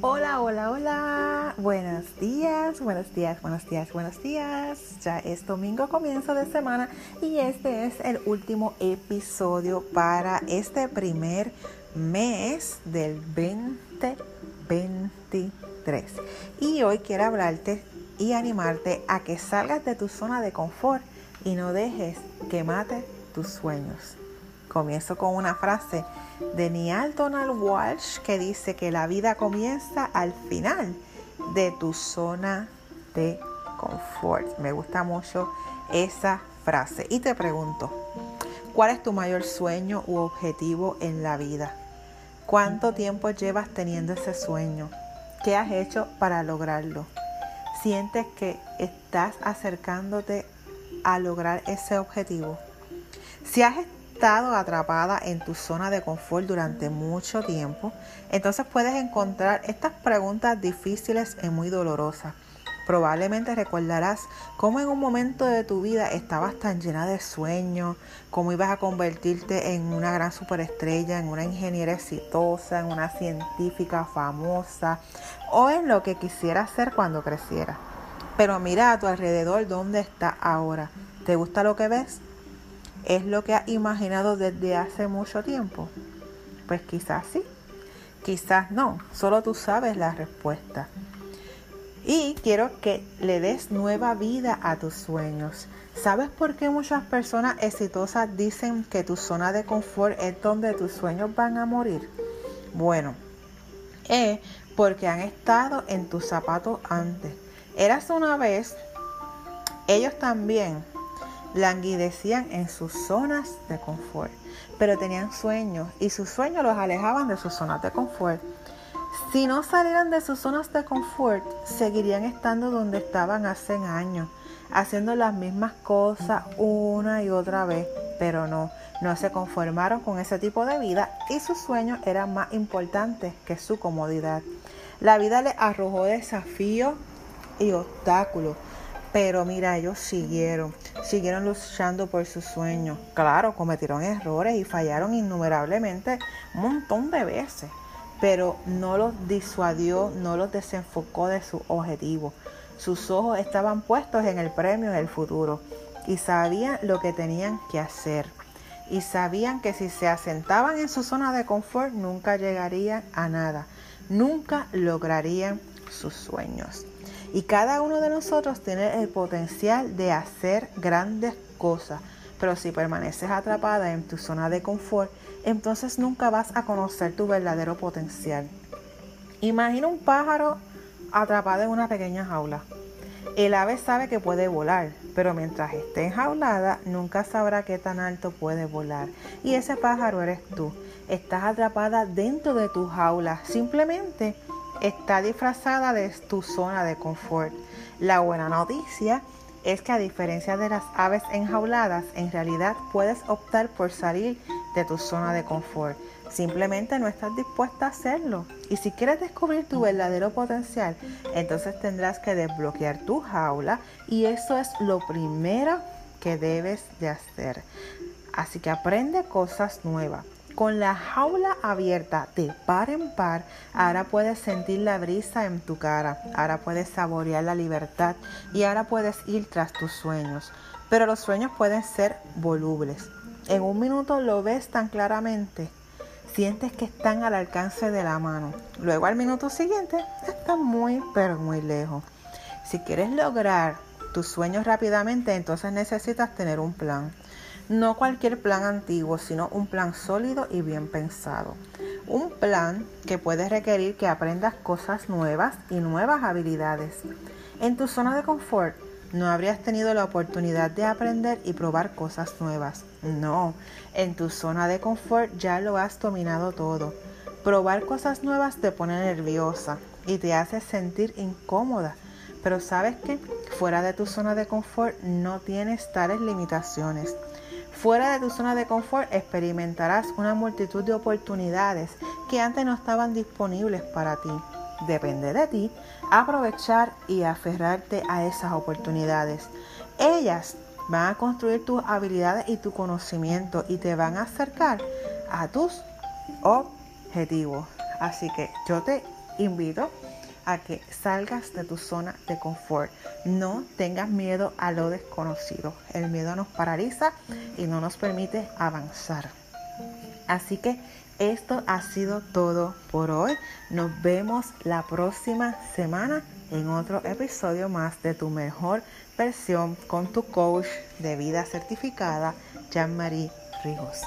Hola, hola, hola. Buenos días, buenos días, buenos días, buenos días. Ya es domingo, comienzo de semana y este es el último episodio para este primer mes del 2023. Y hoy quiero hablarte y animarte a que salgas de tu zona de confort y no dejes que mate tus sueños. Comienzo con una frase de Neal Donald Walsh que dice que la vida comienza al final de tu zona de confort. Me gusta mucho esa frase. Y te pregunto, ¿cuál es tu mayor sueño u objetivo en la vida? ¿Cuánto tiempo llevas teniendo ese sueño? ¿Qué has hecho para lograrlo? ¿Sientes que estás acercándote a lograr ese objetivo? Si has atrapada en tu zona de confort durante mucho tiempo, entonces puedes encontrar estas preguntas difíciles y muy dolorosas. Probablemente recordarás cómo en un momento de tu vida estabas tan llena de sueños, cómo ibas a convertirte en una gran superestrella, en una ingeniera exitosa, en una científica famosa o en lo que quisieras ser cuando creciera. Pero mira a tu alrededor dónde está ahora. ¿Te gusta lo que ves? ¿Es lo que has imaginado desde hace mucho tiempo? Pues quizás sí, quizás no, solo tú sabes la respuesta. Y quiero que le des nueva vida a tus sueños. ¿Sabes por qué muchas personas exitosas dicen que tu zona de confort es donde tus sueños van a morir? Bueno, es porque han estado en tus zapatos antes. Eras una vez, ellos también languidecían en sus zonas de confort, pero tenían sueños y sus sueños los alejaban de sus zonas de confort. Si no salieran de sus zonas de confort, seguirían estando donde estaban hace años, haciendo las mismas cosas una y otra vez, pero no, no se conformaron con ese tipo de vida y sus sueños eran más importantes que su comodidad. La vida les arrojó desafíos y obstáculos, pero mira, ellos siguieron, siguieron luchando por sus sueños. Claro, cometieron errores y fallaron innumerablemente un montón de veces, pero no los disuadió, no los desenfocó de su objetivo. Sus ojos estaban puestos en el premio del futuro y sabían lo que tenían que hacer. Y sabían que si se asentaban en su zona de confort nunca llegarían a nada, nunca lograrían sus sueños. Y cada uno de nosotros tiene el potencial de hacer grandes cosas. Pero si permaneces atrapada en tu zona de confort, entonces nunca vas a conocer tu verdadero potencial. Imagina un pájaro atrapado en una pequeña jaula. El ave sabe que puede volar, pero mientras esté enjaulada nunca sabrá qué tan alto puede volar. Y ese pájaro eres tú. Estás atrapada dentro de tu jaula. Simplemente está disfrazada de tu zona de confort. La buena noticia es que a diferencia de las aves enjauladas, en realidad puedes optar por salir de tu zona de confort. Simplemente no estás dispuesta a hacerlo. Y si quieres descubrir tu verdadero potencial, entonces tendrás que desbloquear tu jaula y eso es lo primero que debes de hacer. Así que aprende cosas nuevas. Con la jaula abierta de par en par, ahora puedes sentir la brisa en tu cara, ahora puedes saborear la libertad y ahora puedes ir tras tus sueños. Pero los sueños pueden ser volubles. En un minuto lo ves tan claramente, sientes que están al alcance de la mano. Luego al minuto siguiente están muy, pero muy lejos. Si quieres lograr tus sueños rápidamente, entonces necesitas tener un plan. No cualquier plan antiguo, sino un plan sólido y bien pensado. Un plan que puede requerir que aprendas cosas nuevas y nuevas habilidades. En tu zona de confort no habrías tenido la oportunidad de aprender y probar cosas nuevas. No, en tu zona de confort ya lo has dominado todo. Probar cosas nuevas te pone nerviosa y te hace sentir incómoda. Pero sabes que fuera de tu zona de confort no tienes tales limitaciones. Fuera de tu zona de confort experimentarás una multitud de oportunidades que antes no estaban disponibles para ti. Depende de ti aprovechar y aferrarte a esas oportunidades. Ellas van a construir tus habilidades y tu conocimiento y te van a acercar a tus objetivos. Así que yo te invito a que salgas de tu zona de confort. No tengas miedo a lo desconocido. El miedo nos paraliza y no nos permite avanzar. Así que esto ha sido todo por hoy. Nos vemos la próxima semana en otro episodio más de tu mejor versión con tu coach de vida certificada, Jean-Marie Rijos.